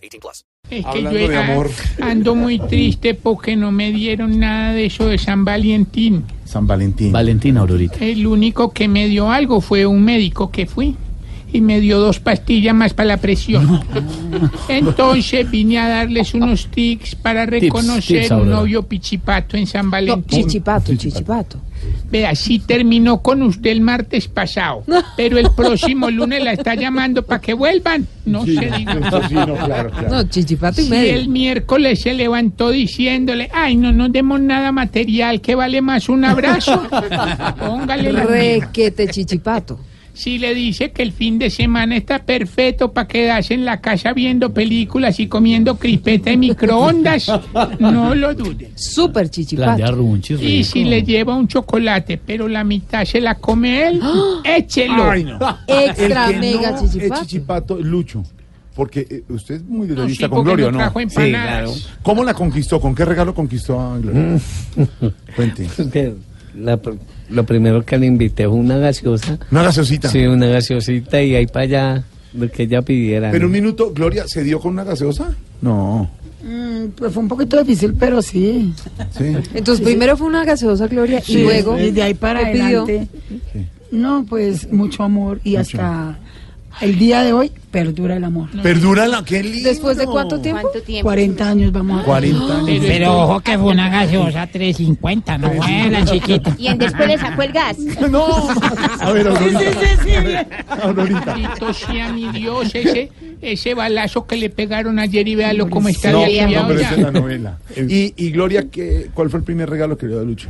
18 plus. Es que Hablando yo de era- amor. ando muy triste porque no me dieron nada de eso de San Valentín. San Valentín. Valentina Aurorita. El único que me dio algo fue un médico que fui y me dio dos pastillas más para la presión. Entonces vine a darles unos tics para reconocer tips, un novio pichipato en San No, Valentín. chichipato, chichipato. Vea, sí terminó con usted el martes pasado, pero el próximo lunes la está llamando para que vuelvan. No Sí, se diga. sí, no, claro, claro. No, chichipato y medio. el miércoles se levantó diciéndole, ay, no nos demos nada material, que vale más un abrazo. Póngale la Requete chichipato. Si le dice que el fin de semana está perfecto para quedarse en la casa viendo películas y comiendo crispeta en microondas, no lo duden. Súper de chichipato. Y si le lleva un chocolate, pero la mitad se la come él, échelo. Ay, no. Extra El que mega no chichipato. Es chichipato, Lucho. Porque eh, usted es muy No, con porque Gloria, no ¿no? trajo empanadas. ¿Cómo la conquistó? ¿Con qué regalo conquistó a Gloria? Cuente. Que la lo primero que le invité fue una gaseosa. Una gaseosita. Sí, una gaseosita y ahí para allá lo que ella pidiera. Pero ¿no? un minuto, ¿Gloria se dio con una gaseosa? No. Pues fue un poquito difícil, pero sí. Sí. Entonces primero fue una gaseosa, Gloria, y luego... Y de ahí para ¿qué pidió? adelante. No, pues mucho amor y hasta el día de hoy perdura el amor. Perdura la, qué lindo. ¿Después de cuánto tiempo? 40 años vamos a 40 años. Pero ojo que fue una gaseosa 350, no buena chiquita. Y en después le sacó el gas. No. A ver, Aurorita. Aurorita. Bendito sea mi Dios, ese, ese balazo que le pegaron ayer y véalo cómo está No, no, pero es la novela. Y, y Gloria, ¿qué, ¿cuál fue el primer regalo que le dio a Lucho?